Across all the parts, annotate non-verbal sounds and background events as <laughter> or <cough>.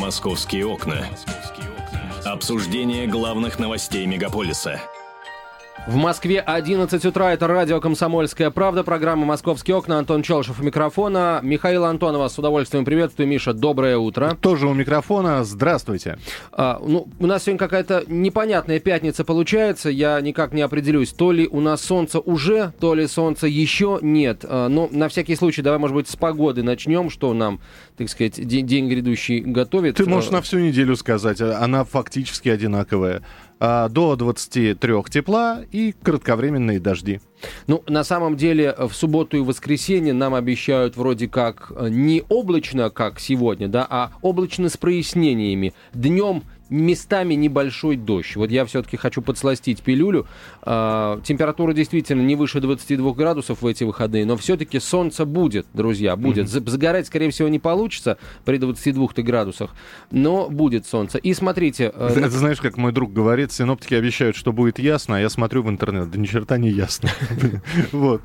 Московские окна. Обсуждение главных новостей мегаполиса – в Москве 11 утра. Это радио «Комсомольская правда». Программа «Московские окна». Антон Челшев у микрофона. Михаил Антонова с удовольствием приветствую. Миша, доброе утро. Тоже у микрофона. Здравствуйте. А, ну, у нас сегодня какая-то непонятная пятница получается. Я никак не определюсь. То ли у нас солнце уже, то ли солнца еще нет. А, но на всякий случай давай, может быть, с погоды начнем. Что нам, так сказать, день, день грядущий готовит. Ты можешь на всю неделю сказать. Она фактически одинаковая. А, до 23 тепла и кратковременные дожди. Ну, на самом деле, в субботу и воскресенье нам обещают вроде как э, не облачно, как сегодня, да, а облачно с прояснениями. Днем местами небольшой дождь. Вот я все-таки хочу подсластить пилюлю. А, температура действительно не выше 22 градусов в эти выходные, но все-таки солнце будет, друзья, будет. Mm-hmm. Загорать, скорее всего, не получится при 22 градусах, но будет солнце. И смотрите... Э, ты, ты знаешь, как мой друг говорит, синоптики обещают, что будет ясно, а я смотрю в интернет, да ни черта не ясно. <laughs> Вот.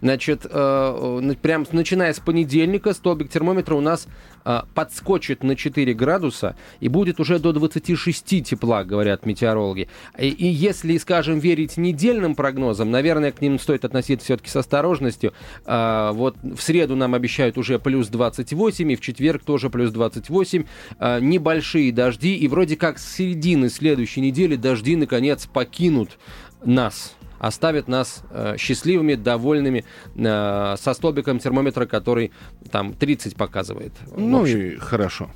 Значит, э, прям начиная с понедельника столбик термометра у нас э, подскочит на 4 градуса и будет уже до 26 тепла, говорят метеорологи. И, и если, скажем, верить недельным прогнозам, наверное, к ним стоит относиться все-таки с осторожностью. Э, вот в среду нам обещают уже плюс 28, и в четверг тоже плюс 28. Э, небольшие дожди, и вроде как с середины следующей недели дожди, наконец, покинут нас оставит нас э, счастливыми, довольными, э, со столбиком термометра, который там 30 показывает. Ну и хорошо.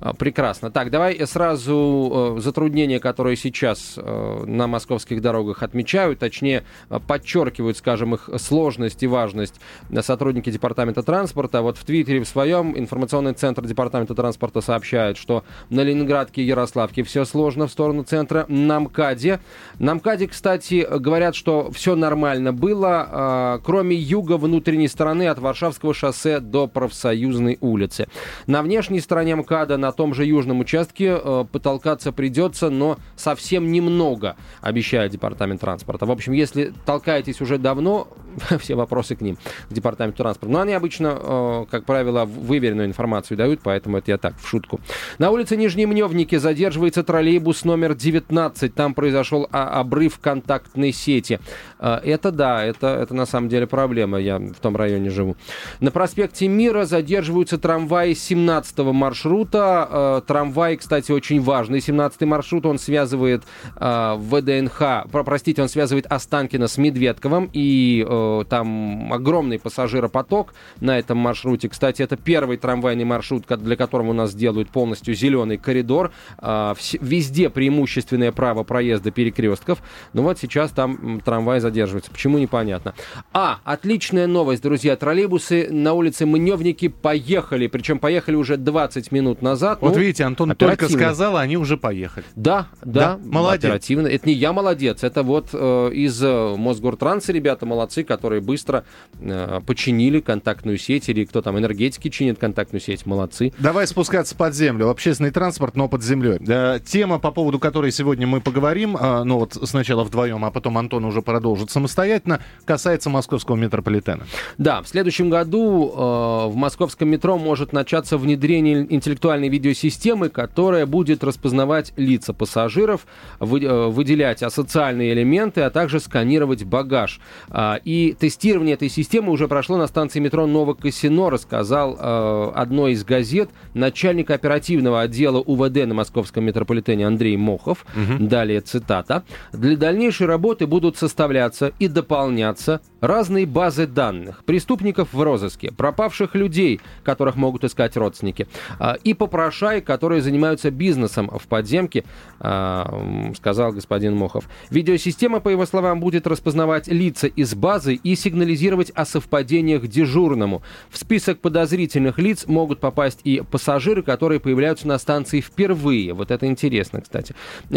А, прекрасно. Так, давай сразу э, затруднения, которые сейчас э, на московских дорогах отмечают, точнее, э, подчеркивают, скажем, их сложность и важность сотрудники Департамента транспорта. Вот в Твиттере в своем информационный центр Департамента транспорта сообщает, что на Ленинградке и Ярославке все сложно в сторону центра. На МКАДе. На МКАДе, кстати, говорят, что все нормально было, кроме юга внутренней стороны от Варшавского шоссе до Профсоюзной улицы. На внешней стороне МКАДа МКАДа на том же южном участке э, потолкаться придется, но совсем немного, обещает Департамент транспорта. В общем, если толкаетесь уже давно, <laughs> все вопросы к ним, к Департаменту транспорта. Но они обычно, э, как правило, выверенную информацию дают, поэтому это я так, в шутку. На улице Нижнемневники задерживается троллейбус номер 19. Там произошел обрыв контактной сети. Э, это да, это, это на самом деле проблема. Я в том районе живу. На проспекте Мира задерживаются трамваи 17 маршрута маршрута. Э, трамвай, кстати, очень важный. 17-й маршрут, он связывает э, ВДНХ, простите, он связывает Останкино с Медведковым, и э, там огромный пассажиропоток на этом маршруте. Кстати, это первый трамвайный маршрут, для которого у нас делают полностью зеленый коридор. Везде преимущественное право проезда перекрестков. Но вот сейчас там трамвай задерживается. Почему, непонятно. А, отличная новость, друзья. Троллейбусы на улице Мневники поехали. Причем поехали уже 20 минут минут назад. Вот ну, видите, Антон только сказал, а они уже поехали. Да, да, да молодец. Оперативно. Это не я молодец, это вот э, из э, Мосгортранса ребята молодцы, которые быстро э, починили контактную сеть, или кто там, энергетики чинит контактную сеть, молодцы. Давай спускаться под землю. Общественный транспорт, но под землей. Э, тема, по поводу которой сегодня мы поговорим, э, ну вот сначала вдвоем, а потом Антон уже продолжит самостоятельно, касается московского метрополитена. Да, в следующем году э, в московском метро может начаться внедрение интеллектуальной интеллектуальной видеосистемы, которая будет распознавать лица пассажиров, э, выделять асоциальные элементы, а также сканировать багаж. А, и тестирование этой системы уже прошло на станции метро Новокосино, рассказал э, одной из газет начальник оперативного отдела УВД на московском метрополитене Андрей Мохов. Угу. Далее цитата. «Для дальнейшей работы будут составляться и дополняться разные базы данных преступников в розыске, пропавших людей, которых могут искать родственники, а, и попрошай, которые занимаются бизнесом в подземке, а, сказал господин Мохов. Видеосистема, по его словам, будет распознавать лица из базы и сигнализировать о совпадениях дежурному. В список подозрительных лиц могут попасть и пассажиры, которые появляются на станции впервые. Вот это интересно, кстати.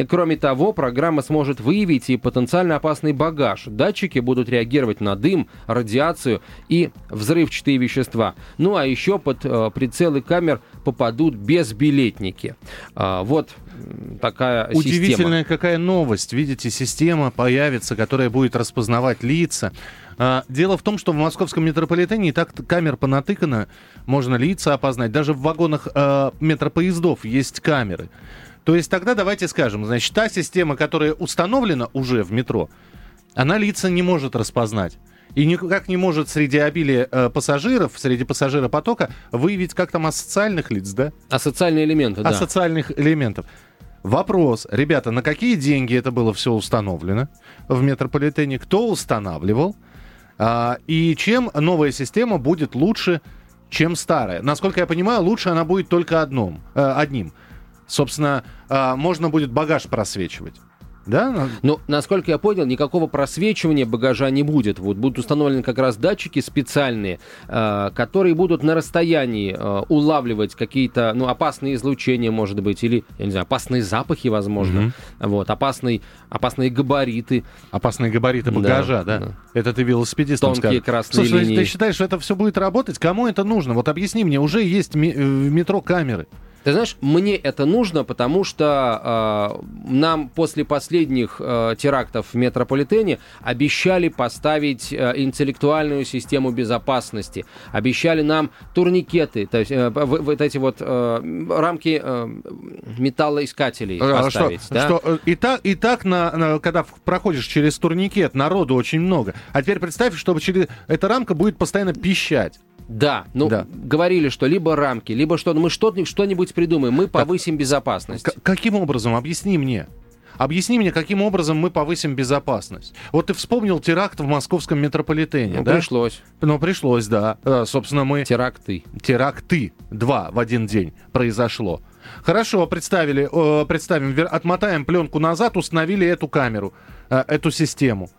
Кроме того, программа сможет выявить и потенциально опасный багаж. Датчики будут реагировать на дым, радиацию и взрывчатые вещества. Ну а еще под э, прицелы камер попадут безбилетники. А, вот такая Удивительная система. какая новость. Видите, система появится, которая будет распознавать лица. А, дело в том, что в московском метрополитене и так камер понатыкано, можно лица опознать. Даже в вагонах э, метропоездов есть камеры. То есть тогда давайте скажем, значит, та система, которая установлена уже в метро, она лица не может распознать. И никак не может среди обилия э, пассажиров, среди пассажиропотока выявить как там асоциальных лиц, да? Асоциальные элементы, да. Асоциальных элементов. Вопрос, ребята, на какие деньги это было все установлено в метрополитене? Кто устанавливал? А, и чем новая система будет лучше, чем старая? Насколько я понимаю, лучше она будет только одном, э, одним. Собственно, э, можно будет багаж просвечивать. Да? Ну, насколько я понял, никакого просвечивания багажа не будет. Вот будут установлены как раз датчики специальные, э, которые будут на расстоянии э, улавливать какие-то, ну, опасные излучения, может быть, или, я не знаю, опасные запахи, возможно, mm-hmm. вот, опасные, опасные габариты. Опасные габариты багажа, да? да? да. Это ты велосипедистом Тонкие скажешь. красные Слушай, линии. ты считаешь, что это все будет работать? Кому это нужно? Вот объясни мне, уже есть в метро камеры. Ты знаешь, мне это нужно, потому что э, нам после последних э, терактов в метрополитене обещали поставить э, интеллектуальную систему безопасности, обещали нам турникеты, то есть э, вот эти вот э, рамки э, металлоискателей а, поставить. Что, да? что, э, и так, и так на, на, когда проходишь через турникет, народу очень много. А теперь представь, чтобы через эта рамка будет постоянно пищать. Да, ну да. говорили, что либо рамки, либо что мы что-нибудь, что-нибудь придумаем, мы повысим как, безопасность. Каким образом? Объясни мне. Объясни мне, каким образом мы повысим безопасность. Вот ты вспомнил теракт в московском метрополитене, ну, да? Пришлось. Ну, пришлось, да. А, собственно, мы... Теракты. Теракты. Два в один день произошло. Хорошо, представили, э, представим, отмотаем пленку назад, установили эту камеру, э, эту систему.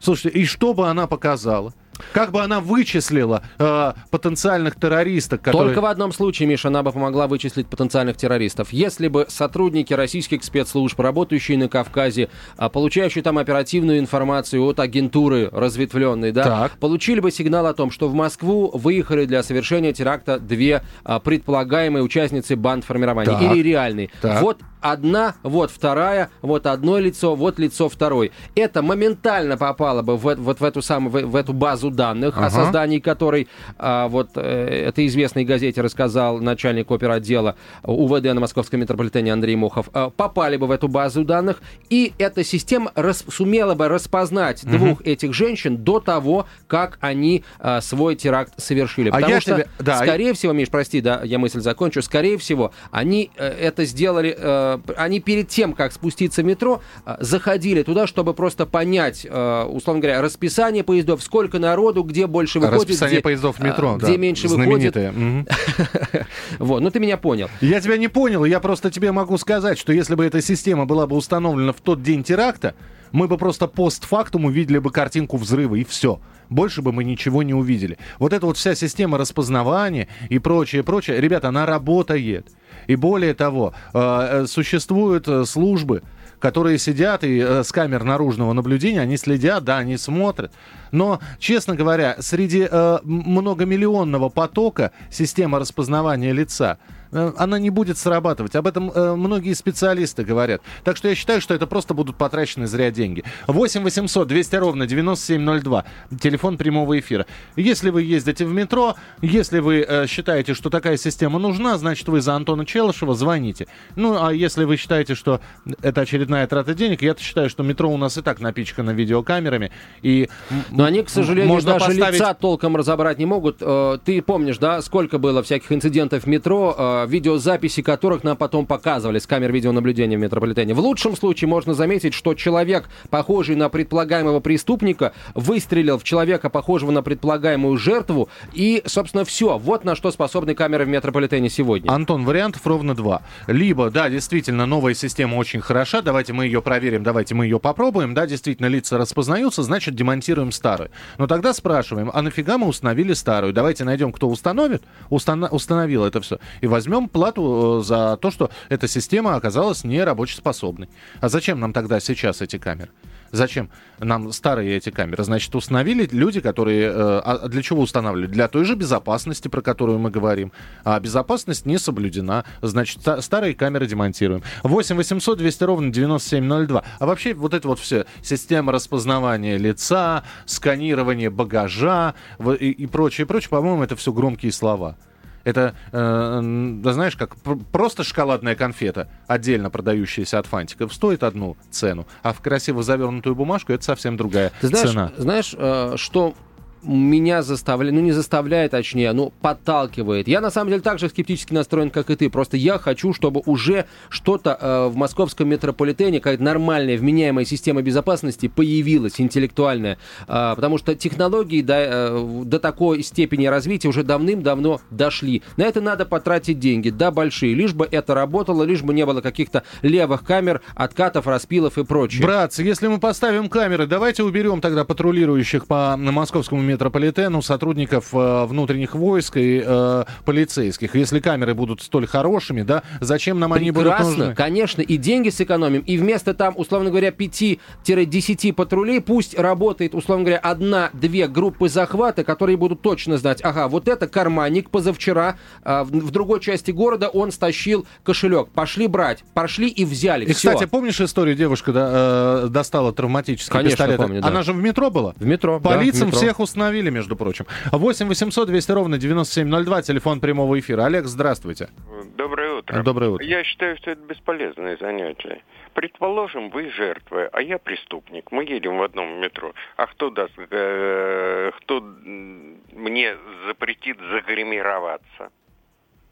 Слушайте, и что бы она показала? Как бы она вычислила э, потенциальных террористов, которые... Только в одном случае, Миша, она бы помогла вычислить потенциальных террористов. Если бы сотрудники российских спецслужб, работающие на Кавказе, э, получающие там оперативную информацию от агентуры разветвленной, да, так. получили бы сигнал о том, что в Москву выехали для совершения теракта две э, предполагаемые участницы банд формирования так. или реальные. Так. Вот одна, вот вторая, вот одно лицо, вот лицо второй. Это моментально попало бы в, вот в эту самую, в, в эту базу данных, ага. о создании которой а, вот э, этой известной газете рассказал начальник оперотдела УВД на московском метрополитене Андрей Мохов, а, попали бы в эту базу данных, и эта система рас, сумела бы распознать угу. двух этих женщин до того, как они а, свой теракт совершили. Потому а что, тебе... да, скорее всего, Миш, прости, да, я мысль закончу, скорее всего, они э, это сделали... Э, они перед тем, как спуститься в метро, э, заходили туда, чтобы просто понять, э, условно говоря, расписание поездов, сколько народу, где больше выходит. Расписание где, поездов в метро, где да. меньше выходит. <laughs> Вот, ну ты меня понял. Я тебя не понял, я просто тебе могу сказать, что если бы эта система была бы установлена в тот день теракта, мы бы просто постфактум увидели бы картинку взрыва, и все. Больше бы мы ничего не увидели. Вот эта вот вся система распознавания и прочее, прочее, ребята, она работает. И более того, э, э, существуют э, службы, которые сидят и с камер наружного наблюдения, они следят, да, они смотрят. Но, честно говоря, среди э, многомиллионного потока система распознавания лица она не будет срабатывать. Об этом э, многие специалисты говорят. Так что я считаю, что это просто будут потрачены зря деньги. 8 800 200 ровно 9702. Телефон прямого эфира. Если вы ездите в метро, если вы э, считаете, что такая система нужна, значит вы за Антона Челышева звоните. Ну, а если вы считаете, что это очередная трата денег, я считаю, что метро у нас и так напичкано видеокамерами. И Но они, к сожалению, можно даже поставить... лица толком разобрать не могут. Э, ты помнишь, да, сколько было всяких инцидентов в метро, э, видеозаписи которых нам потом показывали с камер видеонаблюдения в метрополитене. В лучшем случае можно заметить, что человек, похожий на предполагаемого преступника, выстрелил в человека, похожего на предполагаемую жертву, и, собственно, все. Вот на что способны камеры в метрополитене сегодня. Антон, вариантов ровно два. Либо, да, действительно, новая система очень хороша, давайте мы ее проверим, давайте мы ее попробуем, да, действительно, лица распознаются, значит, демонтируем старую. Но тогда спрашиваем, а нафига мы установили старую? Давайте найдем, кто установит, устан- установил это все, и возьмем возьмем плату э, за то, что эта система оказалась не рабочеспособной. А зачем нам тогда сейчас эти камеры? Зачем нам старые эти камеры? Значит, установили люди, которые... Э, а для чего устанавливали? Для той же безопасности, про которую мы говорим. А безопасность не соблюдена. Значит, старые камеры демонтируем. 8 800 200 ровно 9702. А вообще вот это вот все, система распознавания лица, сканирование багажа и, и прочее, прочее, по-моему, это все громкие слова. Это, э, да знаешь, как просто шоколадная конфета, отдельно продающаяся от фантиков, стоит одну цену, а в красиво завернутую бумажку это совсем другая Ты знаешь, цена. Знаешь, э, что меня заставляет, ну не заставляет, точнее, ну подталкивает. Я на самом деле так же скептически настроен, как и ты. Просто я хочу, чтобы уже что-то э, в московском метрополитене, какая-то нормальная, вменяемая система безопасности появилась, интеллектуальная. Э, потому что технологии до, э, до такой степени развития уже давным-давно дошли. На это надо потратить деньги, да, большие. Лишь бы это работало, лишь бы не было каких-то левых камер, откатов, распилов и прочее. Братцы, если мы поставим камеры, давайте уберем тогда патрулирующих по московскому метрополитену сотрудников э, внутренних войск и э, полицейских. Если камеры будут столь хорошими, да, зачем нам они будут нужны? конечно, и деньги сэкономим, и вместо там, условно говоря, 5-10 патрулей пусть работает, условно говоря, одна-две группы захвата, которые будут точно знать, ага, вот это карманник позавчера э, в, в другой части города он стащил кошелек, пошли брать, пошли и взяли. И, Всё. кстати, помнишь историю, девушка да, э, достала травматический Конечно, пистолет? Помню, да. Она же в метро была? В метро, По да, лицам метро. всех установили между прочим. 8 800 200 ровно 9702, телефон прямого эфира. Олег, здравствуйте. Доброе утро. Доброе утро. Я считаю, что это бесполезное занятие. Предположим, вы жертва, а я преступник. Мы едем в одном метро. А кто даст, э, кто мне запретит загримироваться?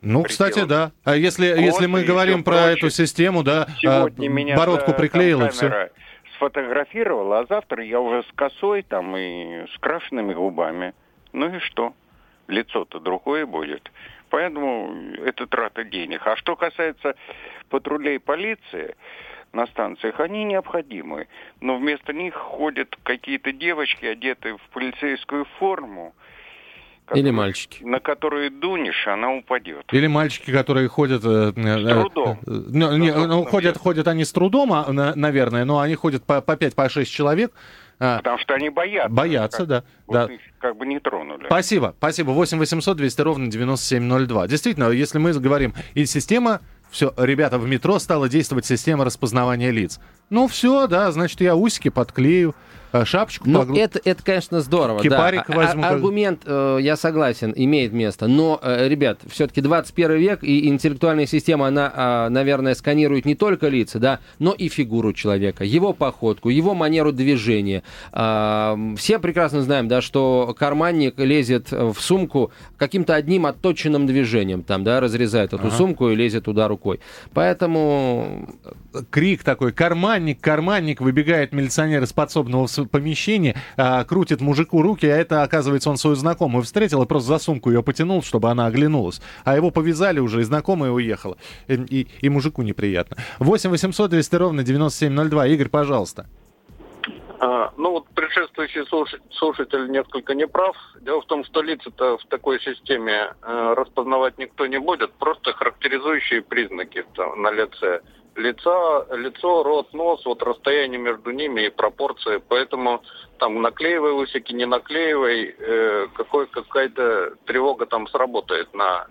Ну, кстати, да. А если, если мы говорим про прочее. эту систему, да, Сегодня а, бородку приклеил и все сфотографировал, а завтра я уже с косой там и с крашенными губами. Ну и что? Лицо-то другое будет. Поэтому это трата денег. А что касается патрулей полиции на станциях, они необходимы. Но вместо них ходят какие-то девочки, одетые в полицейскую форму, или мальчики. На которые дунешь, она упадет. Или мальчики, которые ходят... Э, с э, трудом. Э, не, не, ну, ходят, ходят они с трудом, а, наверное, но они ходят по, по 5-6 по человек. А. Потому что они боятся. Боятся, как, да. Вот да. их как бы не тронули. Спасибо, спасибо. 8 800 200 ровно 9702. Действительно, если мы говорим, и система, все, ребята, в метро стала действовать система распознавания лиц. Ну все, да, значит, я усики подклею. Э, шапочку Ну, погл... это, это, конечно, здорово. Кипарик да. А, возьму. А, аргумент, э, я согласен, имеет место. Но, э, ребят, все-таки 21 век, и интеллектуальная система, она, э, наверное, сканирует не только лица, да, но и фигуру человека, его походку, его манеру движения. Э, все прекрасно знаем, да, что карманник лезет в сумку каким-то одним отточенным движением, там, да, разрезает эту ага. сумку и лезет туда рукой. Поэтому... Крик такой, карманник, карманник, выбегает милиционер из подсобного помещение, а, крутит мужику руки, а это, оказывается, он свою знакомую встретил и просто за сумку ее потянул, чтобы она оглянулась. А его повязали уже, и знакомая уехала. И, и, и мужику неприятно. 8 800 200 ровно 9702. Игорь, пожалуйста. А, ну вот предшествующий слушатель несколько не прав. Дело в том, что лица-то в такой системе э, распознавать никто не будет, просто характеризующие признаки на лице лица, лицо, рот, нос, вот расстояние между ними и пропорции. Поэтому там наклеивай усики, не наклеивай, э, какой, какая-то тревога там сработает на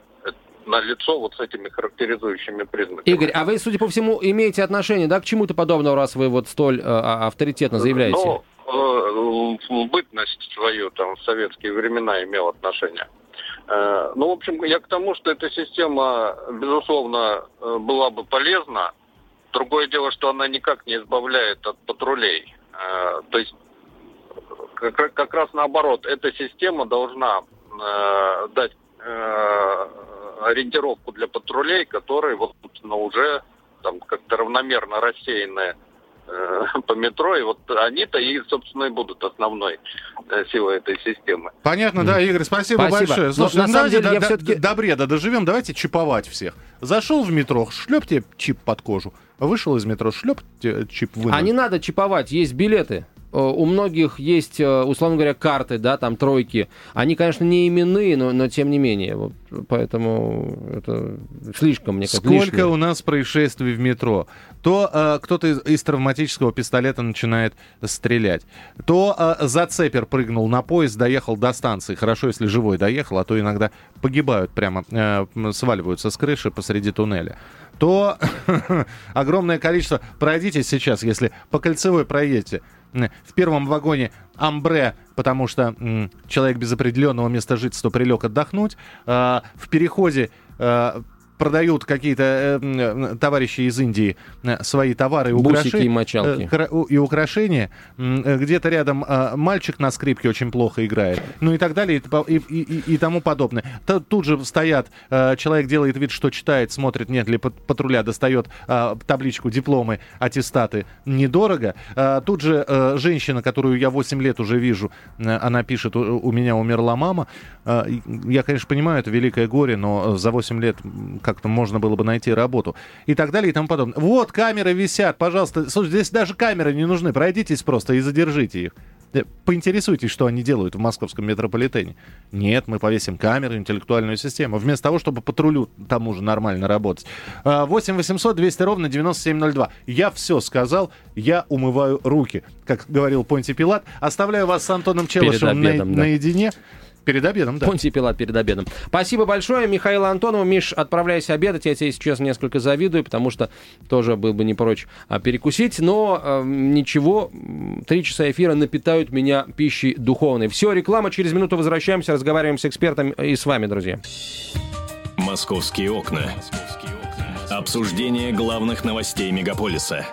на лицо вот с этими характеризующими признаками. Игорь, а вы, судя по всему, имеете отношение, да, к чему-то подобному, раз вы вот столь э, а, авторитетно заявляете? Ну, э, бытность свою там в советские времена имел отношение. Э, ну, в общем, я к тому, что эта система, безусловно, э, была бы полезна, Другое дело, что она никак не избавляет от патрулей. Э, то есть как, раз наоборот, эта система должна э, дать э, ориентировку для патрулей, которые вот ну, уже там как-то равномерно рассеяны <laughs> по метро, и вот они-то и, собственно, и будут основной э, силой этой системы. Понятно, да, Игорь, спасибо, спасибо. большое. Слушай, на самом деле до, я до, все-таки... До бреда доживем, давайте чиповать всех. Зашел в метро, шлеп тебе чип под кожу. Вышел из метро, шлеп чип вынул. А не надо чиповать, есть билеты у многих есть, условно говоря, карты, да, там тройки. Они, конечно, не именные, но, но тем не менее. Вот, поэтому это слишком, мне кажется, Сколько лишнее. у нас происшествий в метро? То э, кто-то из, из травматического пистолета начинает стрелять, то э, зацепер прыгнул на поезд, доехал до станции. Хорошо, если живой доехал, а то иногда погибают прямо, э, сваливаются с крыши посреди туннеля то <laughs> огромное количество... Пройдите сейчас, если по кольцевой проедете, в первом вагоне амбре, потому что человек без определенного места жительства прилег отдохнуть. Э, в переходе э, продают какие-то э, товарищи из Индии э, свои товары и, Бусики и мочалки. э, и украшения. Э, где-то рядом э, мальчик на скрипке очень плохо играет. Ну и так далее, и, и, и, и тому подобное. Т тут же стоят, э, человек делает вид, что читает, смотрит, нет ли патруля, достает э, табличку, дипломы, аттестаты. Недорого. Э, тут же э, женщина, которую я 8 лет уже вижу, э, она пишет, у, у меня умерла мама. Э, я, конечно, понимаю, это великое горе, но за 8 лет как-то можно было бы найти работу. И так далее и тому подобное. Вот, камеры висят, пожалуйста. Слушай, здесь даже камеры не нужны. Пройдитесь просто и задержите их. Э, поинтересуйтесь, что они делают в московском метрополитене. Нет, мы повесим камеры, интеллектуальную систему. Вместо того, чтобы патрулю тому же нормально работать. 8 800 200 ровно 9702. Я все сказал, я умываю руки. Как говорил Понти Пилат. Оставляю вас с Антоном Челышевым на, да. наедине. Перед обедом, да. Понтий Пилат перед обедом. Спасибо большое, Михаил Антонов. Миш, отправляйся обедать. Я тебе сейчас несколько завидую, потому что тоже был бы не прочь а, перекусить. Но э, ничего, три часа эфира напитают меня пищей духовной. Все, реклама. Через минуту возвращаемся, разговариваем с экспертом и с вами, друзья. Московские окна. Обсуждение главных новостей мегаполиса.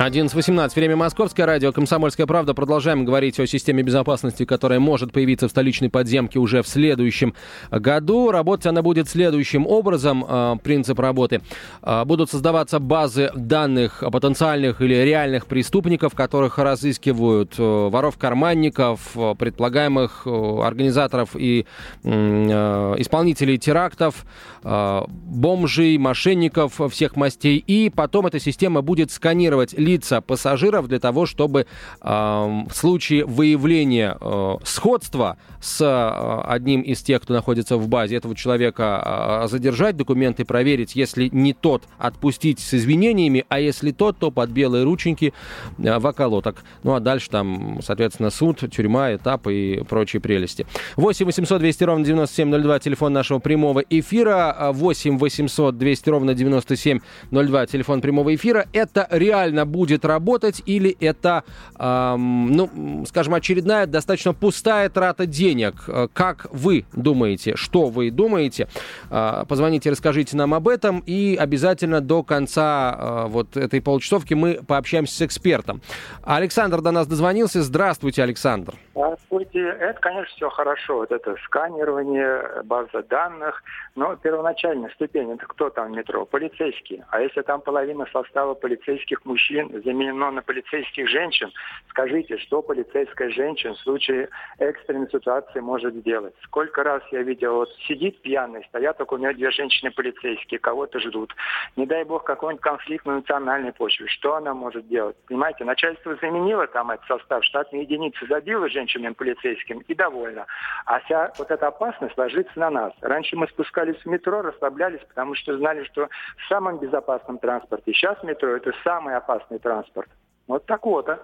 11.18. Время Московское. Радио «Комсомольская правда». Продолжаем говорить о системе безопасности, которая может появиться в столичной подземке уже в следующем году. Работать она будет следующим образом. А, принцип работы. А, будут создаваться базы данных потенциальных или реальных преступников, которых разыскивают э, воров-карманников, э, предполагаемых э, организаторов и исполнителей терактов, бомжей, мошенников всех мастей. И потом эта система будет сканировать лица пассажиров для того, чтобы э, в случае выявления э, сходства с э, одним из тех, кто находится в базе этого человека, э, задержать документы, проверить, если не тот, отпустить с извинениями, а если тот, то под белые рученьки э, в околоток. Ну а дальше там, соответственно, суд, тюрьма, этапы и прочие прелести. 8 800 200 ровно 9702, телефон нашего прямого эфира. 8 800 200 ровно 9702, телефон прямого эфира. Это реально будет работать или это, эм, ну, скажем, очередная достаточно пустая трата денег? Э, как вы думаете? Что вы думаете? Э, позвоните, расскажите нам об этом и обязательно до конца э, вот этой полчасовки мы пообщаемся с экспертом. Александр до нас дозвонился. Здравствуйте, Александр. Здравствуйте. Это, конечно, все хорошо. Вот это сканирование, база данных. Но первоначальная ступень, это кто там в метро? Полицейские. А если там половина состава полицейских мужчин заменено на полицейских женщин, скажите, что полицейская женщина в случае экстренной ситуации может сделать? Сколько раз я видел, вот сидит пьяный, стоят только у меня две женщины полицейские, кого-то ждут. Не дай бог какой-нибудь конфликт на национальной почве. Что она может делать? Понимаете, начальство заменило там этот состав, штатные единицы забило женщинам полицейским и довольно. А вся вот эта опасность ложится на нас. Раньше мы спускались в метро, расслаблялись, потому что знали, что в самом безопасном транспорте. Сейчас метро это самый опасный транспорт. Вот так вот, а.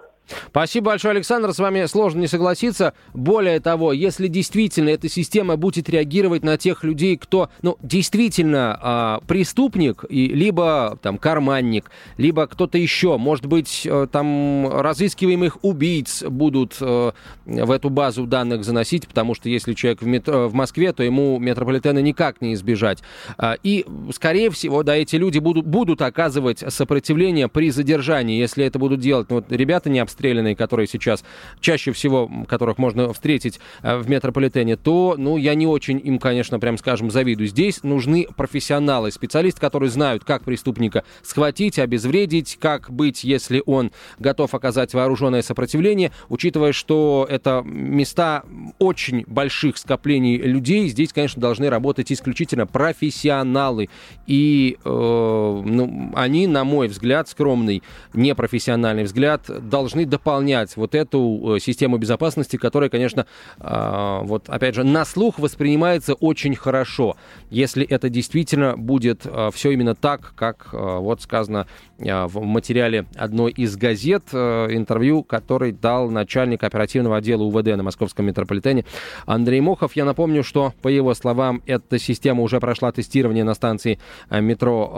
Спасибо большое, Александр. С вами сложно не согласиться. Более того, если действительно эта система будет реагировать на тех людей, кто, ну, действительно э, преступник, и, либо там карманник, либо кто-то еще, может быть, э, там разыскиваемых убийц будут э, в эту базу данных заносить, потому что если человек в, метро, в Москве, то ему метрополитена никак не избежать. Э, и, скорее всего, да, эти люди будут, будут оказывать сопротивление при задержании, если это будут делать. Ну, вот ребята не обстоятельно обстрелянные, которые сейчас чаще всего, которых можно встретить э, в метрополитене, то, ну, я не очень им, конечно, прям скажем, завидую. Здесь нужны профессионалы, специалисты, которые знают, как преступника схватить, обезвредить, как быть, если он готов оказать вооруженное сопротивление, учитывая, что это места очень больших скоплений людей, здесь, конечно, должны работать исключительно профессионалы. И э, ну, они, на мой взгляд, скромный, непрофессиональный взгляд, должны дополнять вот эту э, систему безопасности, которая, конечно, э, вот опять же, на слух воспринимается очень хорошо, если это действительно будет э, все именно так, как э, вот сказано в материале одной из газет, э, интервью, который дал начальник оперативного отдела УВД на московском метрополитене Андрей Мохов. Я напомню, что, по его словам, эта система уже прошла тестирование на станции э, метро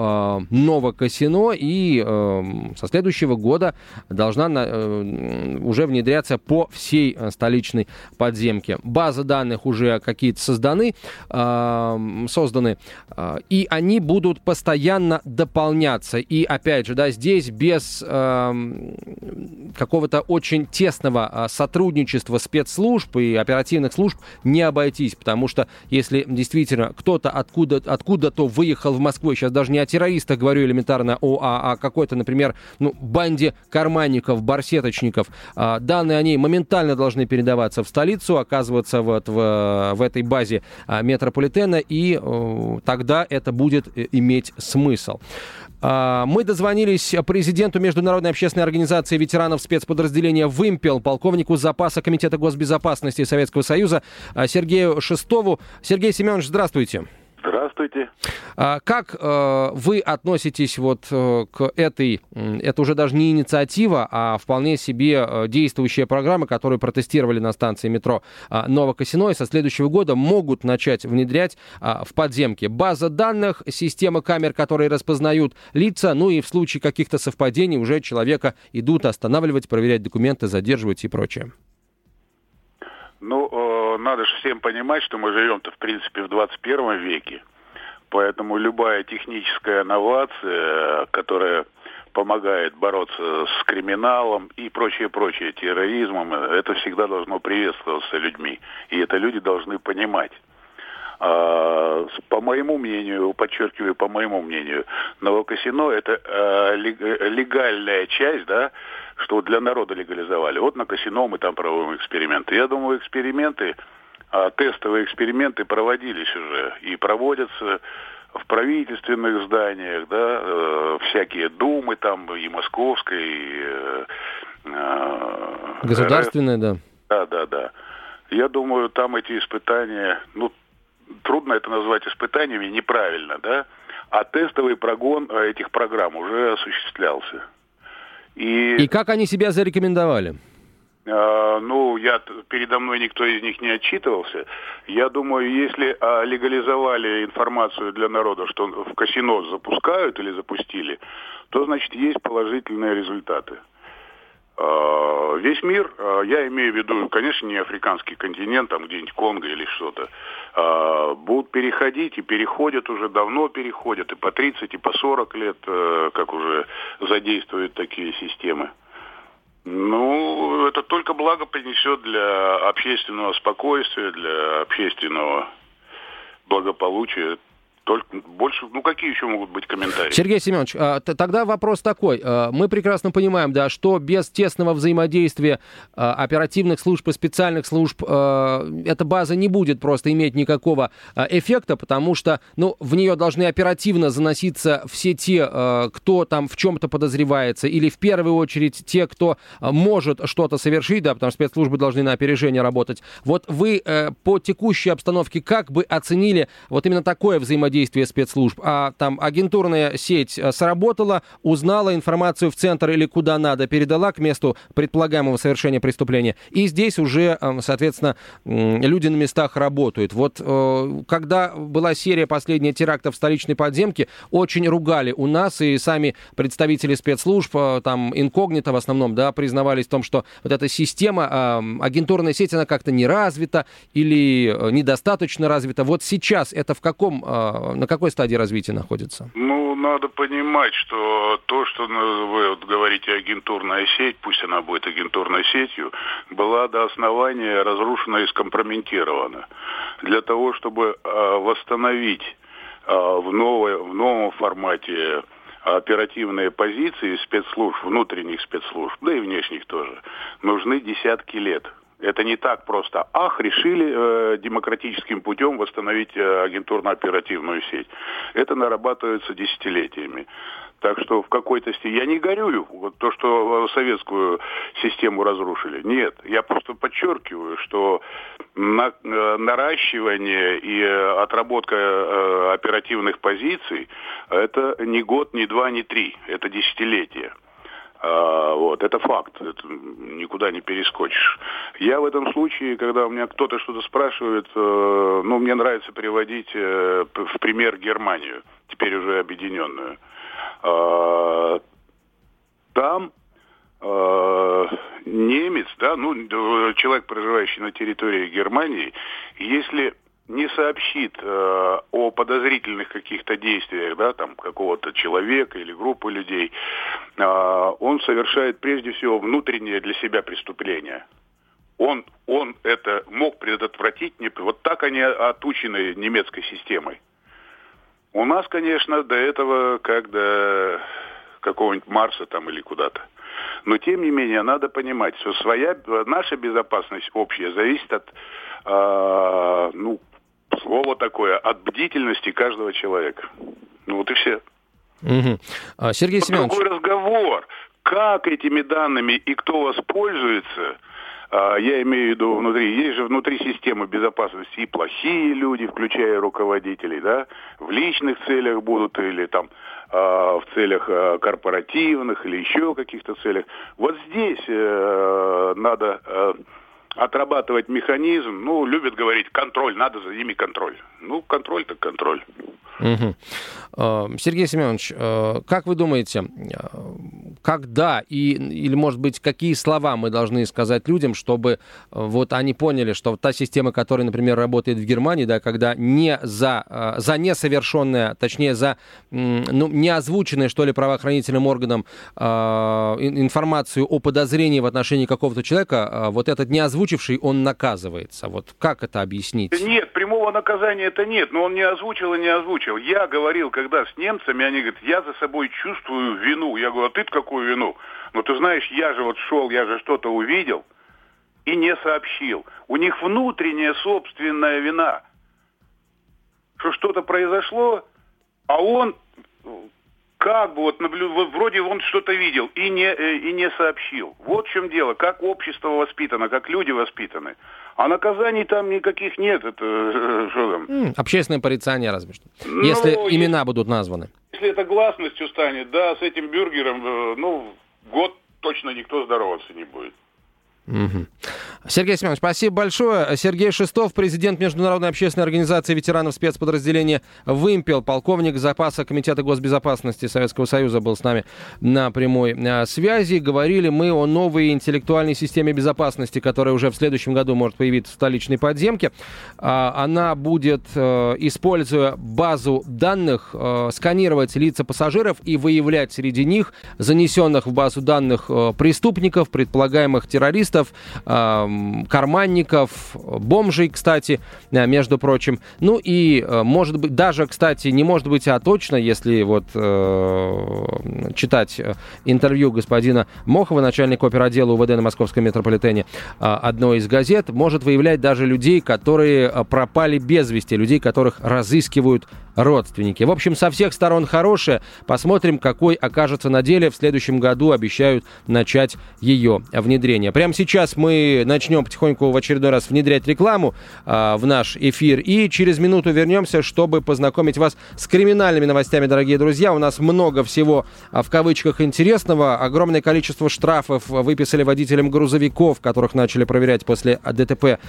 э, Новокосино и э, со следующего года должна э, уже внедряться по всей э, столичной подземке. Базы данных уже какие-то созданы, э, созданы, э, и они будут постоянно дополняться. И опять же, да, здесь без э, какого-то очень тесного э, сотрудничества спецслужб и оперативных служб не обойтись, потому что если действительно кто-то откуда, откуда-то выехал в Москву, сейчас даже не о террористах говорю элементарно, о, а, о какой-то, например, ну, банде карманников, барсеточников, э, данные о ней моментально должны передаваться в столицу, оказываться вот в, в этой базе э, метрополитена, и э, тогда это будет иметь смысл. Мы дозвонились президенту Международной общественной организации ветеранов спецподразделения «Вымпел», полковнику запаса Комитета госбезопасности Советского Союза Сергею Шестову. Сергей Семенович, здравствуйте. Здравствуйте. А, как э, вы относитесь вот э, к этой, это уже даже не инициатива, а вполне себе э, действующая программа, которую протестировали на станции метро э, Новокосино и со следующего года могут начать внедрять э, в подземке база данных, система камер, которые распознают лица, ну и в случае каких-то совпадений уже человека идут останавливать, проверять документы, задерживать и прочее. Ну, э, надо же всем понимать, что мы живем-то, в принципе, в 21 веке. Поэтому любая техническая инновация, которая помогает бороться с криминалом и прочее-прочее, терроризмом, это всегда должно приветствоваться людьми. И это люди должны понимать. А, по моему мнению, подчеркиваю, по моему мнению, Новокосино это а, легальная часть, да, что для народа легализовали. Вот на Косино мы там проводим эксперименты. Я думаю, эксперименты, а, тестовые эксперименты проводились уже и проводятся в правительственных зданиях, да, э, всякие думы там и московской, и э, Государственные, да. Да, да, да. Я думаю, там эти испытания, ну, трудно это назвать испытаниями, неправильно, да, а тестовый прогон э, этих программ уже осуществлялся. И, и как они себя зарекомендовали? Uh, ну, я передо мной никто из них не отчитывался. Я думаю, если uh, легализовали информацию для народа, что в казино запускают или запустили, то значит есть положительные результаты. А, весь мир, а, я имею в виду, конечно, не африканский континент, там где-нибудь Конго или что-то, а, будут переходить и переходят уже, давно переходят, и по 30, и по 40 лет, э, как уже задействуют такие системы. Ну, это только благо принесет для общественного спокойствия, для общественного благополучия только больше, ну какие еще могут быть комментарии? Сергей Семенович, а, тогда вопрос такой. А, мы прекрасно понимаем, да, что без тесного взаимодействия а, оперативных служб и специальных служб эта база не будет просто иметь никакого эффекта, потому что, ну, в нее должны оперативно заноситься все те, кто там в чем-то подозревается, или в первую очередь те, кто может что-то совершить, да, потому что спецслужбы должны на опережение работать. Вот вы э, по текущей обстановке как бы оценили вот именно такое взаимодействие действия спецслужб, а там агентурная сеть э, сработала, узнала информацию в центр или куда надо, передала к месту предполагаемого совершения преступления. И здесь уже, э, соответственно, люди на местах работают. Вот э, когда была серия последняя терактов в столичной подземке, очень ругали у нас, и сами представители спецслужб, там, инкогнито в основном, да, признавались в том, что вот эта система, агентурная сеть, она как-то не развита или недостаточно развита. Вот сейчас это в каком на какой стадии развития находится? Ну, надо понимать, что то, что вы вот говорите агентурная сеть, пусть она будет агентурной сетью, была до основания разрушена и скомпрометирована. Для того, чтобы э, восстановить э, в, новой, в новом формате оперативные позиции спецслужб, внутренних спецслужб, да и внешних тоже, нужны десятки лет. Это не так просто. Ах, решили э, демократическим путем восстановить э, агентурно-оперативную сеть. Это нарабатывается десятилетиями. Так что в какой-то степени я не горюю, вот то, что советскую систему разрушили. Нет, я просто подчеркиваю, что на, э, наращивание и э, отработка э, оперативных позиций это не год, не два, не три, это десятилетие. А, вот, это факт, это никуда не перескочишь. Я в этом случае, когда у меня кто-то что-то спрашивает, э, ну, мне нравится приводить э, в пример Германию, теперь уже объединенную. А, там э, немец, да, ну, человек, проживающий на территории Германии, если не сообщит э, о подозрительных каких-то действиях, да, там какого-то человека или группы людей, э, он совершает прежде всего внутреннее для себя преступление. Он, он это мог предотвратить, не, вот так они отучены немецкой системой. У нас, конечно, до этого, как до какого-нибудь Марса там или куда-то. Но тем не менее, надо понимать, что своя наша безопасность общая зависит от э, ну, слово такое, от бдительности каждого человека. Ну вот и все. Угу. Сергей вот Семенович... Другой разговор. Как этими данными и кто воспользуется, а, я имею в виду внутри, есть же внутри системы безопасности и плохие люди, включая руководителей, да, в личных целях будут или там а, в целях корпоративных или еще каких-то целях. Вот здесь э, надо э, отрабатывать механизм. Ну, любят говорить контроль, надо за ними контроль. Ну, контроль так контроль. Угу. Сергей Семенович, э, как вы думаете, э, когда и, или, может быть, какие слова мы должны сказать людям, чтобы вот они поняли, что та система, которая, например, работает в Германии, да, когда не за, за несовершенное, точнее, за ну, не озвученное, что ли, правоохранительным органам информацию о подозрении в отношении какого-то человека, вот этот не озвучивший, он наказывается. Вот как это объяснить? Нет, прямого наказания это нет, но он не озвучил и не озвучил. Я говорил, когда с немцами, они говорят, я за собой чувствую вину. Я говорю, а ты какую вину? Ну, ты знаешь, я же вот шел, я же что-то увидел и не сообщил. У них внутренняя собственная вина. Что что-то произошло, а он как бы вот, наблю... вроде он что-то видел и не, э, и не сообщил. Вот в чем дело. Как общество воспитано, как люди воспитаны. А наказаний там никаких нет. Это э, что там? Общественное порицание разве что. Ну, если имена будут названы. Если это гласностью станет, да, с этим бюргером, э, ну, год точно никто здороваться не будет. Угу. Сергей Семенович, спасибо большое. Сергей Шестов, президент Международной общественной организации ветеранов спецподразделения «Вымпел», полковник запаса Комитета госбезопасности Советского Союза был с нами на прямой а, связи. Говорили мы о новой интеллектуальной системе безопасности, которая уже в следующем году может появиться в столичной подземке. А, она будет, э, используя базу данных, э, сканировать лица пассажиров и выявлять среди них занесенных в базу данных э, преступников, предполагаемых террористов, террористов, карманников, бомжей, кстати, э, между прочим. Ну и, э, может быть, даже, кстати, не может быть, а точно, если вот э, читать интервью господина Мохова, начальника оперотдела УВД на Московском метрополитене, одной из газет, может выявлять даже людей, которые пропали без вести, людей, которых разыскивают родственники. В общем, со всех сторон хорошее. Посмотрим, какой окажется на деле. В следующем году обещают начать ее внедрение. Прямо сейчас мы начнем потихоньку в очередной раз внедрять рекламу а, в наш эфир. И через минуту вернемся, чтобы познакомить вас с криминальными новостями, дорогие друзья. У нас много всего а, в кавычках интересного. Огромное количество штрафов выписали водителям грузовиков, которых начали проверять после ДТП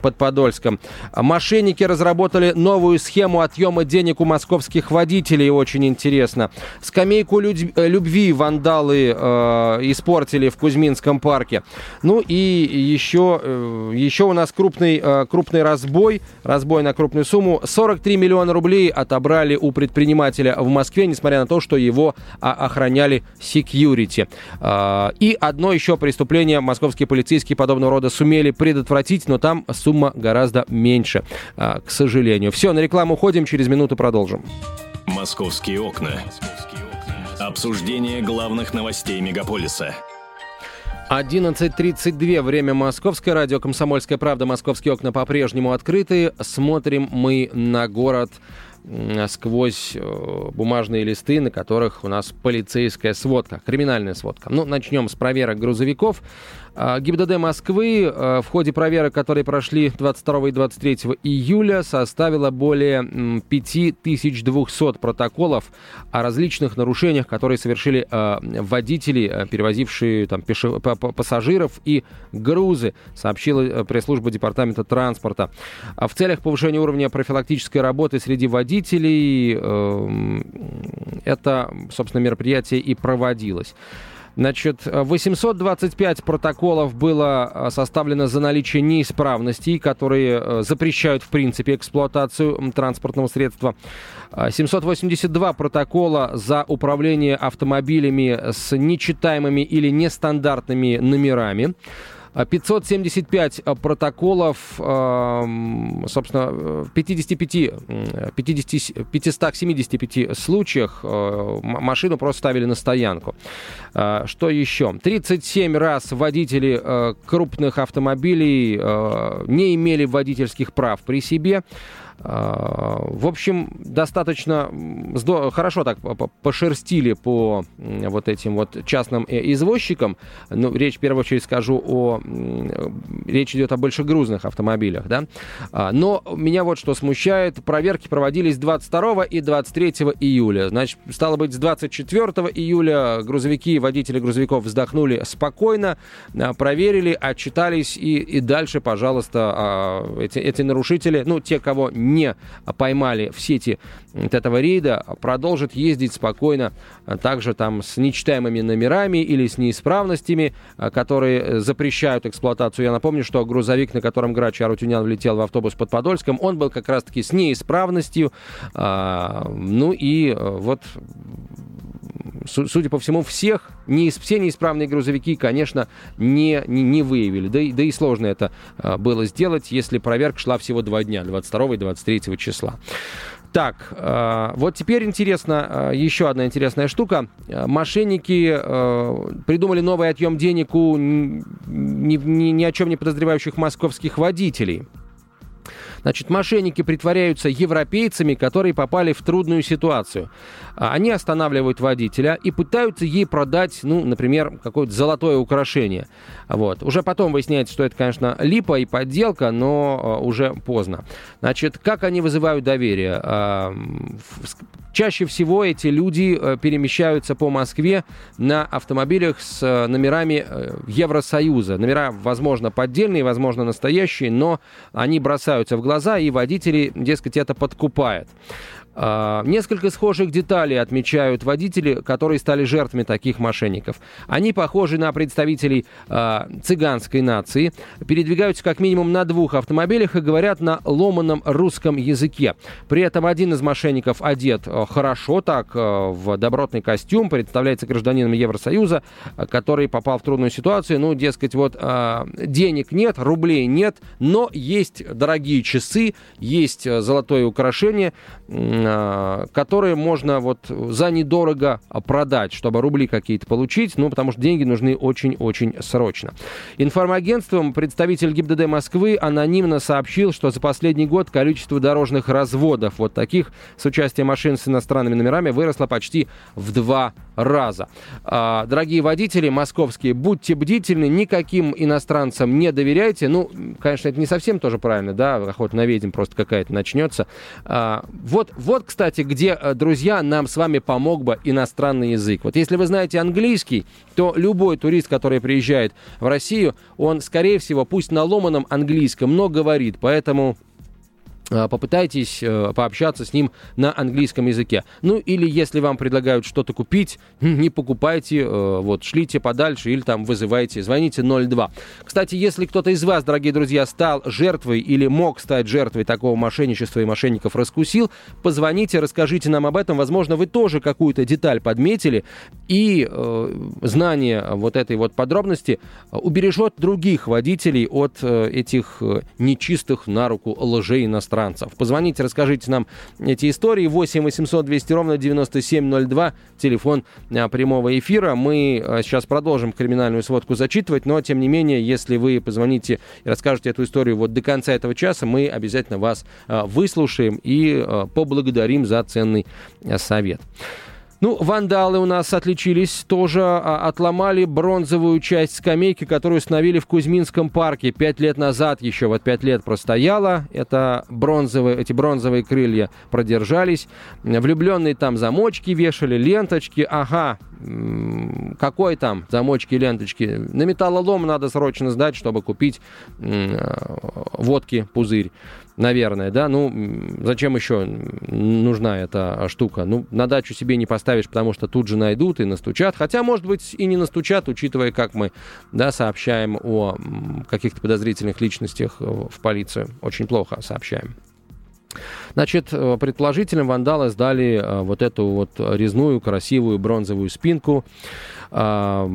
под Подольском. Мошенники разработали новую схему отъема денег скамейку московских водителей, очень интересно. Скамейку э, любви вандалы э, испортили в Кузьминском парке. Ну и еще, э, еще у нас крупный, э, крупный разбой, разбой на крупную сумму. 43 миллиона рублей отобрали у предпринимателя в Москве, несмотря на то, что его охраняли security. Э, и одно еще преступление московские полицейские подобного рода сумели предотвратить, но там сумма гораздо меньше, э, к сожалению. Все, на рекламу уходим, через минуту продолжим. «Московские окна». Обсуждение главных новостей мегаполиса. 11.32, время Московское, радио «Комсомольская правда», «Московские окна» по-прежнему открыты. Смотрим мы на город сквозь э, бумажные листы, на которых у нас полицейская сводка, криминальная сводка. Ну, начнем с проверок грузовиков. А, ГИБДД Москвы э, в ходе проверок, которые прошли 22 и 23 июля, составила более 5200 протоколов о различных нарушениях, которые совершили э, водители, э, перевозившие там, пассажиров и грузы, сообщила пресс-служба Департамента транспорта. А в целях повышения уровня профилактической работы среди водителей это, собственно, мероприятие и проводилось. Значит, 825 протоколов было э, составлено за наличие неисправностей, которые э, запрещают, в принципе, эксплуатацию транспортного средства. 782 э, протокола за управление автомобилями с нечитаемыми или нестандартными номерами. 575 э, протоколов, эм, собственно, в 55, 50, 575 случаях э, машину просто ставили на стоянку. Что еще? 37 раз водители крупных автомобилей не имели водительских прав при себе. А, в общем, достаточно хорошо так пошерстили по вот этим вот частным э, извозчикам. Ну, речь, в первую очередь, скажу о... Речь идет о большегрузных автомобилях, да. А, но меня вот что смущает. Проверки проводились 22 и 23 июля. Значит, стало быть, с 24 июля грузовики, водители грузовиков вздохнули спокойно, а, проверили, отчитались и, и дальше, пожалуйста, эти, эти нарушители, ну, те, кого не поймали в сети вот этого рейда, продолжат ездить спокойно а, также там с нечитаемыми номерами или с неисправностями, а, которые запрещают эксплуатацию. Я напомню, что грузовик, на котором Грач Арутюнян влетел в автобус под Подольском, он был как раз-таки с неисправностью. А, ну и вот судя по всему, всех, не, все неисправные грузовики, конечно, не, не, не выявили. Да и, да и сложно это а, было сделать, если проверка шла всего два дня, 22 и 23 числа. Так, э, вот теперь интересно, э, еще одна интересная штука. Мошенники придумали новый отъем денег у ни, ни, ни о чем не подозревающих московских водителей. Значит, мошенники притворяются европейцами, которые попали в трудную ситуацию. А, они останавливают водителя и пытаются ей продать, ну, например, какое-то золотое украшение. Вот. Уже потом выясняется, что это, конечно, липа и подделка, но а, уже поздно. Значит, как они вызывают доверие? А, чаще всего эти люди э, перемещаются по Москве на автомобилях с э, номерами э, Евросоюза. Номера, возможно, поддельные, возможно, настоящие, но они бросаются в глаза, и водители, дескать, это подкупают. А, несколько схожих деталей отмечают водители, которые стали жертвами таких мошенников. Они похожи на представителей э, цыганской нации, передвигаются как минимум на двух автомобилях и говорят на ломаном русском языке. При этом один из мошенников одет э, хорошо, так, э, в добротный костюм, представляется гражданином Евросоюза, э, который попал в трудную ситуацию. Ну, дескать, вот э, денег нет, рублей нет, но есть дорогие часы, есть золотое украшение которые можно вот за недорого продать, чтобы рубли какие-то получить, ну, потому что деньги нужны очень-очень срочно. Информагентством представитель ГИБДД Москвы анонимно сообщил, что за последний год количество дорожных разводов, вот таких с участием машин с иностранными номерами, выросло почти в два раза. А, дорогие водители московские, будьте бдительны, никаким иностранцам не доверяйте. Ну, конечно, это не совсем тоже правильно, да, охота на ведьм просто какая-то начнется. А, вот, вот, кстати, где, э, друзья, нам с вами помог бы иностранный язык. Вот если вы знаете английский, то любой турист, который приезжает в Россию, он, скорее всего, пусть на ломаном английском, но говорит. Поэтому попытайтесь э, пообщаться с ним на английском языке. Ну или если вам предлагают что-то купить, <laughs> не покупайте, э, вот, шлите подальше или там вызывайте, звоните 02. Кстати, если кто-то из вас, дорогие друзья, стал жертвой или мог стать жертвой такого мошенничества и мошенников раскусил, позвоните, расскажите нам об этом. Возможно, вы тоже какую-то деталь подметили, и э, знание вот этой вот подробности убережет других водителей от э, этих нечистых на руку лжей иностранцев иностранцев. Позвоните, расскажите нам эти истории. 8 800 200 ровно 9702, телефон а, прямого эфира. Мы а, сейчас продолжим криминальную сводку зачитывать, но, тем не менее, если вы позвоните и расскажете эту историю вот до конца этого часа, мы обязательно вас а, выслушаем и поблагодарим за ценный совет. Ну, вандалы у нас отличились, тоже а, отломали бронзовую часть скамейки, которую установили в Кузьминском парке пять лет назад, еще вот пять лет простояла. Это бронзовые, эти бронзовые крылья продержались. Влюбленные там замочки вешали, ленточки. Ага, какой там замочки, ленточки. На металлолом надо срочно сдать, чтобы купить водки пузырь наверное, да, ну, зачем еще нужна эта штука? Ну, на дачу себе не поставишь, потому что тут же найдут и настучат, хотя, может быть, и не настучат, учитывая, как мы, да, сообщаем о каких-то подозрительных личностях в полицию. Очень плохо сообщаем. Значит, э, предположительно, вандалы сдали э, вот эту вот резную, красивую бронзовую спинку в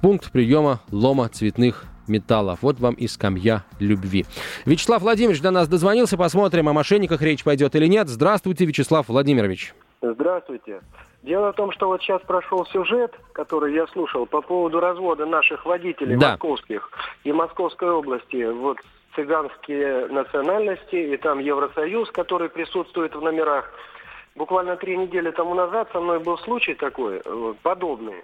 пункт приема лома цветных металлов. Вот вам и скамья любви. Вячеслав Владимирович до нас дозвонился. Посмотрим, о мошенниках речь пойдет или нет. Здравствуйте, Вячеслав Владимирович. Здравствуйте. Дело в том, что вот сейчас прошел сюжет, который я слушал по поводу развода наших водителей да. московских и Московской области. Вот цыганские национальности, и там Евросоюз, который присутствует в номерах. Буквально три недели тому назад со мной был случай такой, э, подобный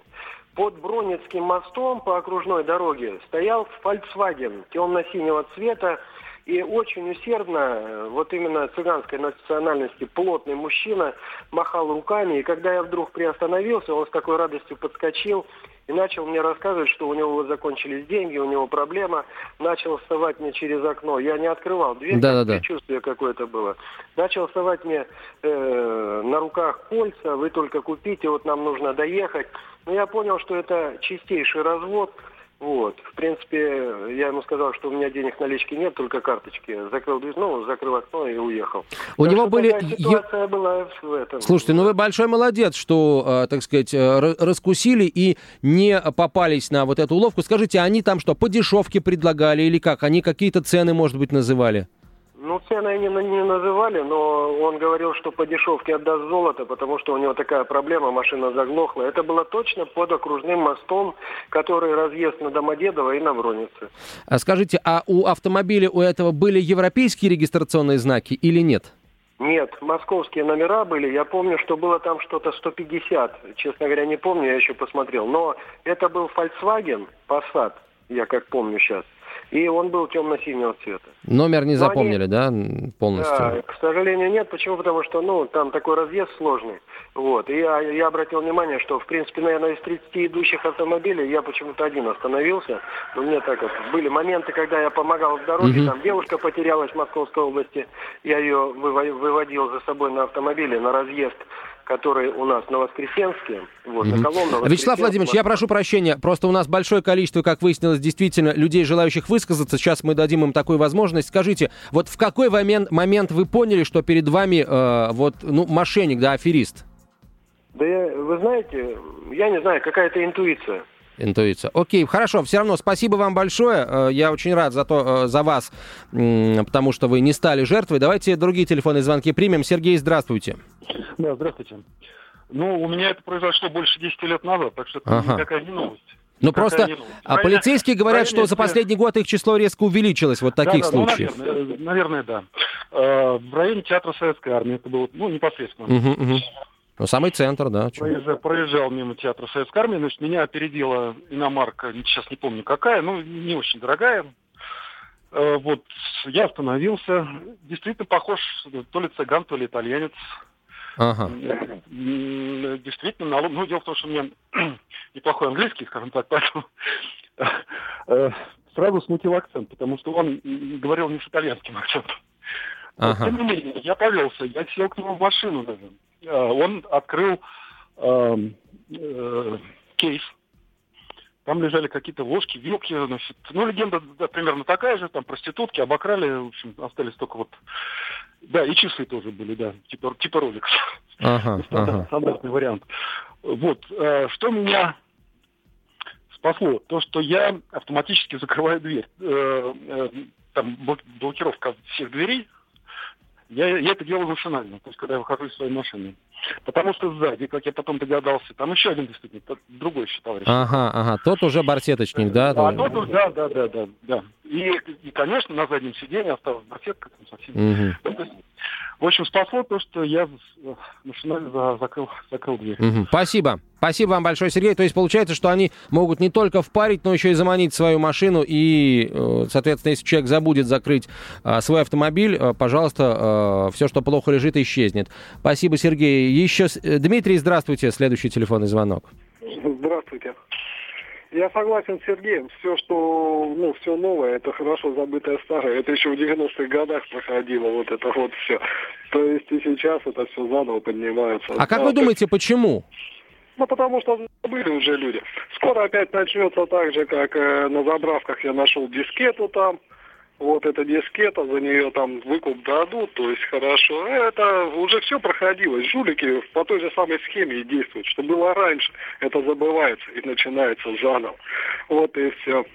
под Бронницким мостом по окружной дороге стоял Volkswagen темно-синего цвета и очень усердно, э, вот именно цыганской национальности, плотный мужчина махал руками. И когда я вдруг приостановился, он с такой радостью подскочил и начал мне рассказывать, что у него вот закончились деньги, у него проблема. Начал вставать мне через окно. Я не открывал дверь, да, да, да. чувствие какое-то было. Начал вставать мне э, на руках кольца, вы только купите, вот нам нужно доехать. Но я понял, что это чистейший развод. Вот. В принципе, я ему сказал, что у меня денег налички нет, только карточки. Закрыл дверь, ну, закрыл окно и уехал. У так него были... Ситуация была в этом. Слушайте, ну вы большой молодец, что, а, так сказать, э, раскусили и не попались на вот эту уловку. Скажите, они там что, по дешевке предлагали или как? Они какие-то цены, может быть, называли? Ну, цены они не называли, но он говорил, что по дешевке отдаст золото, потому что у него такая проблема, машина заглохла. Это было точно под окружным мостом, который разъезд на Домодедово и на Бронице. А скажите, а у автомобиля у этого были европейские регистрационные знаки или нет? Нет, московские номера были. Я помню, что было там что-то 150. Честно говоря, не помню, я еще посмотрел. Но это был Volkswagen Passat, я как помню сейчас и он был темно-синего цвета. Номер не Но запомнили, они... да, полностью? Да, к сожалению, нет. Почему? Потому что, ну, там такой разъезд сложный. Вот. И я, я обратил внимание, что, в принципе, наверное, из 30 идущих автомобилей я почему-то один остановился. Но мне так вот, были моменты, когда я помогал в дороге, угу. там девушка потерялась в Московской области, я ее выводил за собой на автомобиле на разъезд который у нас на Воскресенске, вот, mm-hmm. на Коломна, Вячеслав Владимирович, я прошу прощения, просто у нас большое количество, как выяснилось, действительно людей, желающих высказаться. Сейчас мы дадим им такую возможность. Скажите, вот в какой момент, момент вы поняли, что перед вами э, вот, ну, мошенник, да, аферист? Да я, вы знаете, я не знаю, какая-то интуиция. Интуиция. Окей, хорошо, все равно спасибо вам большое. Э, я очень рад за, то, э, за вас, потому что вы не стали жертвой. Давайте другие телефонные звонки примем. Сергей, здравствуйте. Да, здравствуйте. Ну, у меня это произошло больше 10 лет назад, так что это ага. никакая не новость. Ну просто а полицейские говорят, что за последний год их число резко увеличилось, вот таких да, да, случаев. Ну, наверное, наверное, да. Э, в районе театра Советской Армии это было, ну, непосредственно. Угу, угу. Ну, самый центр, да. Проезжал, проезжал мимо театра Советской Армии, значит, меня опередила иномарка, сейчас не помню какая, ну, не очень дорогая. Э, вот, я остановился. Действительно похож то ли цыган, то ли итальянец. Ага. Действительно, налог... ну, дело в том, что у меня <clears throat> неплохой английский, скажем так, <laughs> поэтому э, сразу смутил акцент, потому что он говорил не с итальянским акцентом. Ага. Тем не менее, я повелся, я сел к нему в машину даже. Э, он открыл э, э, кейс. Там лежали какие-то ложки, вилки, значит. Ну, легенда да, примерно такая же, там проститутки обокрали, в общем, остались только вот... Да, и часы тоже были, да, типа, типа Rolex. Ага, <laughs> ага. Стандартный вариант. Вот, э, что меня спасло? То, что я автоматически закрываю дверь. Э, э, там блокировка всех дверей Я, я это делаю машинально, то есть когда я выхожу из своей машины. Потому что сзади, как я потом догадался, там еще один тот, другой еще товарищ. Ага, ага, тот уже барсеточник, да? А тот, да, да, да, да, да. И, и, конечно, на заднем сиденье осталась барсетка, там совсем. Угу. В общем, спасло то, что я машинально закрыл, закрыл дверь. Угу. Спасибо. Спасибо вам большое, Сергей. То есть получается, что они могут не только впарить, но еще и заманить свою машину. И, э, соответственно, если человек забудет закрыть а, свой автомобиль, а, пожалуйста, а, все, что плохо лежит, исчезнет. Спасибо, Сергей. Еще Дмитрий, здравствуйте. Следующий телефонный звонок. Здравствуйте. Я согласен с Сергеем. Все, что, ну, все новое, это хорошо забытое старое. Это еще в 90-х годах проходило вот это вот все. То есть и сейчас это все заново поднимается. А как вы думаете, почему? Ну, потому что забыли уже люди. Скоро опять начнется так же, как э, на заправках я нашел дискету там, вот эта дискета, за нее там выкуп дадут, то есть хорошо. Это уже все проходилось. Жулики по той же самой схеме и действуют. Что было раньше, это забывается и начинается заново. Вот и все.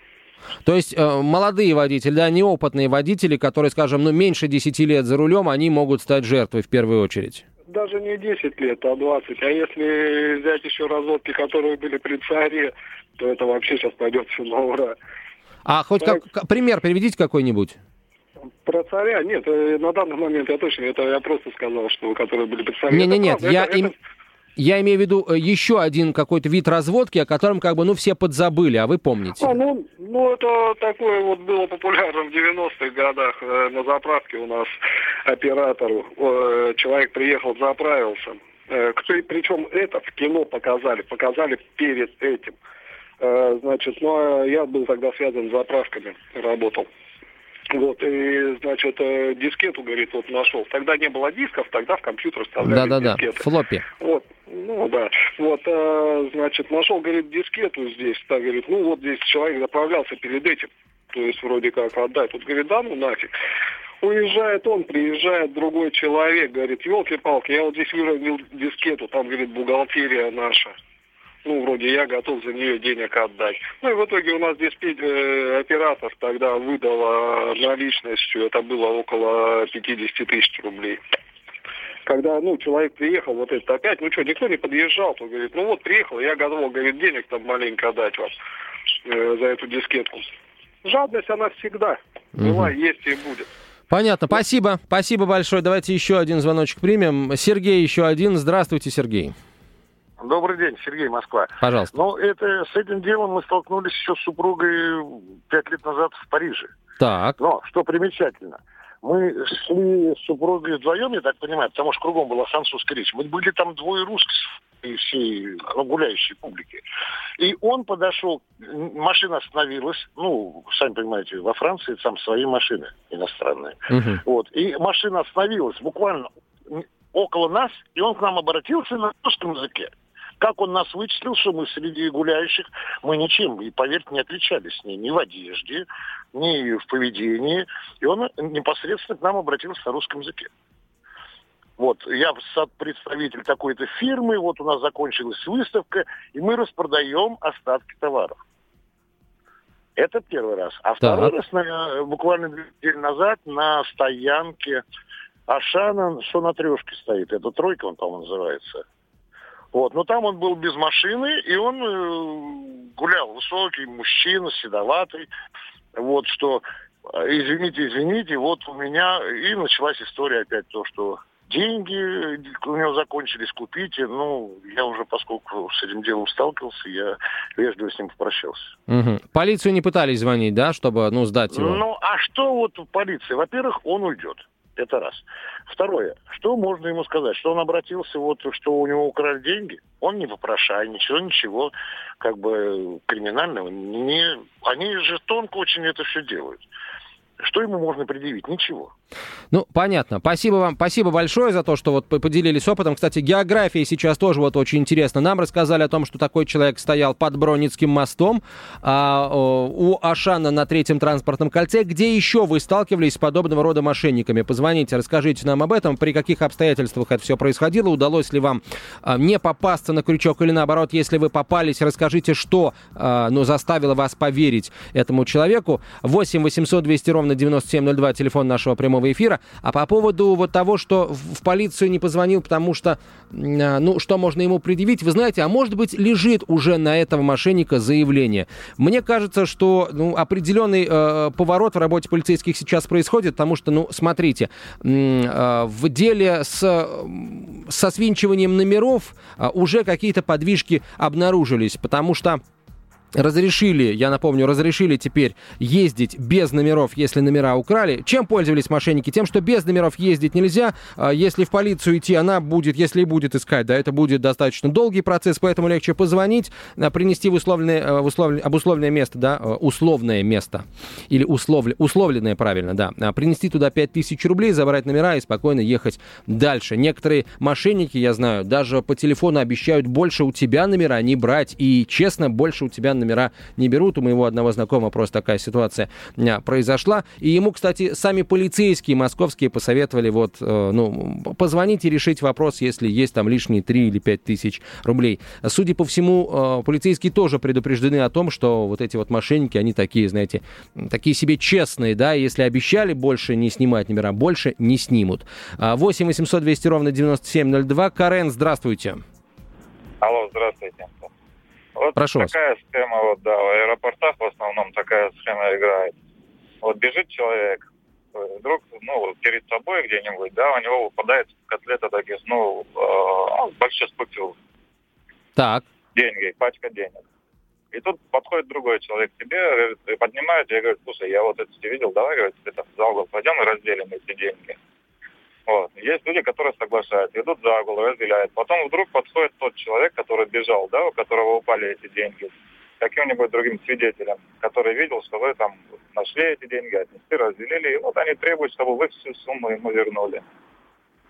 То есть э, молодые водители, да, неопытные водители, которые, скажем, ну, меньше 10 лет за рулем, они могут стать жертвой в первую очередь? Даже не 10 лет, а 20. А если взять еще разводки, которые были при царе, то это вообще сейчас пойдет все на ура. А хоть так... как, пример приведите какой-нибудь. Про царя? Нет, э, на данный момент я точно, это я просто сказал, что которые были при царе. Не, не, нет, я, это, им... это... я имею в виду э, еще один какой-то вид разводки, о котором как бы, ну, все подзабыли, а вы помните. А, ну, ну, это такое вот было популярно в 90-х годах. Э, на заправке у нас оператор, человек приехал, заправился. Причем это в кино показали, показали перед этим. Э, значит, ну, а я был тогда связан с заправками, работал. Вот, и, значит, э, дискету, говорит, вот нашел. Тогда не было дисков, тогда в компьютер вставляли да, да, дискеты. Да, флоппи. Вот, ну да. Вот, э, значит, нашел, говорит, дискету здесь. Так, говорит, ну вот здесь человек заправлялся перед этим. То есть вроде как отдать. Тут, говорит, да ну нафиг. Уезжает он, приезжает другой человек, говорит, елки-палки, я вот здесь выровнял дискету, там, говорит, бухгалтерия наша ну, вроде я готов за нее денег отдать. Ну и в итоге у нас здесь э, оператор тогда выдала наличностью, это было около 50 тысяч рублей. Когда, ну, человек приехал, вот это опять, ну что, никто не подъезжал, то говорит, ну вот приехал, я готов, говорит, денег там маленько дать вам э, за эту дискетку. Жадность, она всегда была, угу. есть и будет. Понятно, спасибо, спасибо большое. Давайте еще один звоночек примем. Сергей еще один. Здравствуйте, Сергей. Добрый день, Сергей, Москва. Пожалуйста. Ну, это, с этим делом мы столкнулись еще с супругой пять лет назад в Париже. Так. Но, что примечательно, мы шли с супругой вдвоем, я так понимаю, потому что кругом была французская речь. Мы были там двое русских и всей гуляющей публики. И он подошел, машина остановилась, ну, сами понимаете, во Франции там свои машины иностранные. Угу. Вот. И машина остановилась буквально около нас, и он к нам обратился на русском языке. Как он нас вычислил, что мы среди гуляющих, мы ничем, и поверьте, не отличались ни, ни в одежде, ни в поведении. И он непосредственно к нам обратился на русском языке. Вот, я представитель такой-то фирмы, вот у нас закончилась выставка, и мы распродаем остатки товаров. Это первый раз. А второй раз, на, буквально две недели назад, на стоянке Ашана, что на трешке стоит, это тройка он, по-моему, называется. Вот. Но там он был без машины, и он э, гулял. Высокий мужчина, седоватый. Вот что, э, извините, извините, вот у меня... И началась история опять то, что деньги у него закончились, купите. Ну, я уже, поскольку с этим делом сталкивался, я вежливо с ним попрощался. Угу. Полицию не пытались звонить, да, чтобы, ну, сдать его? Ну, а что вот в полиции? Во-первых, он уйдет. Это раз. Второе. Что можно ему сказать? Что он обратился, вот, что у него украли деньги? Он не попрошай, ничего, ничего, как бы криминального. Не, они же тонко очень это все делают. Что ему можно предъявить? Ничего. Ну, понятно. Спасибо вам, спасибо большое за то, что вот поделились опытом. Кстати, география сейчас тоже вот очень интересна. Нам рассказали о том, что такой человек стоял под Броницким мостом а, у Ашана на третьем транспортном кольце. Где еще вы сталкивались с подобного рода мошенниками? Позвоните, расскажите нам об этом, при каких обстоятельствах это все происходило, удалось ли вам а, не попасться на крючок или наоборот, если вы попались, расскажите, что а, ну, заставило вас поверить этому человеку. 8 800 200 ровно ровно 9702, телефон нашего прямого эфира. А по поводу вот того, что в полицию не позвонил, потому что, а, ну, что можно ему предъявить, вы знаете, а может быть, лежит уже на этого мошенника заявление. Мне кажется, что ну, определенный э, поворот в работе полицейских сейчас происходит, потому что, ну, смотрите, э, в деле с, со свинчиванием номеров э, уже какие-то подвижки обнаружились, потому что разрешили, я напомню, разрешили теперь ездить без номеров, если номера украли. Чем пользовались мошенники? Тем, что без номеров ездить нельзя. А если в полицию идти, она будет, если и будет искать, да, это будет достаточно долгий процесс, поэтому легче позвонить, а, принести в условленное, э, в условленное, обусловленное место, да, условное место, или условля, условленное, правильно, да, а принести туда 5000 рублей, забрать номера и спокойно ехать дальше. Некоторые мошенники, я знаю, даже по телефону обещают больше у тебя номера не брать, и честно, больше у тебя номера не берут. У моего одного знакомого просто такая ситуация а, произошла. И ему, кстати, сами полицейские московские посоветовали вот, э, ну, позвонить и решить вопрос, если есть там лишние 3 или 5 тысяч рублей. Судя по всему, э, полицейские тоже предупреждены о том, что вот эти вот мошенники, они такие, знаете, такие себе честные, да, если обещали больше не снимать номера, больше не снимут. 8 800 200 ровно 9702. Карен, здравствуйте. Алло, здравствуйте. Вот Прошу такая вас. схема, вот, да, в аэропортах в основном такая схема играет. Вот бежит человек, вдруг, ну, перед собой где-нибудь, да, у него выпадает котлета таких, ну, э, больших купюр. Так. Деньги, пачка денег. И тут подходит другой человек к тебе, говорит, и поднимает, и говорит, слушай, я вот это видел, давай, говорит, это за угол пойдем и разделим эти деньги. Вот. Есть люди, которые соглашаются, идут за угол, разделяют. Потом вдруг подходит тот человек, который бежал, да, у которого упали эти деньги, каким-нибудь другим свидетелем, который видел, что вы там нашли эти деньги, отнесли, разделили, и вот они требуют, чтобы вы всю сумму ему вернули.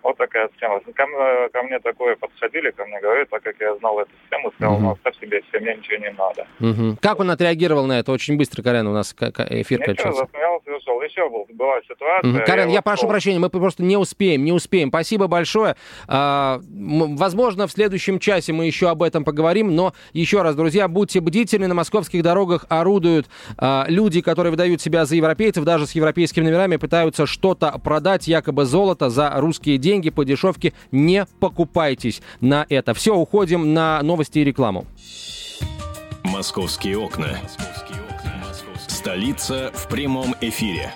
Вот такая схема. Ко, ко мне такое подходили, ко мне говорят, так как я знал эту схему, сказал, ну, оставь себе, все, мне ничего не надо. Угу. Как он отреагировал на это? Очень быстро, Карен, у нас эфир Ничего, кончился. засмеялся и ушел. Еще был, была ситуация. Угу. Карен, я, вот прошу прощения, мы просто не успеем, не успеем. Спасибо большое. А, возможно, в следующем часе мы еще об этом поговорим, но еще раз, друзья, будьте бдительны, на московских дорогах орудуют а, люди, которые выдают себя за европейцев, даже с европейскими номерами, пытаются что-то продать, якобы золото за русские деньги по дешевке. Не покупайтесь на это. Все, уходим на новости и рекламу. Московские окна. Столица в прямом эфире.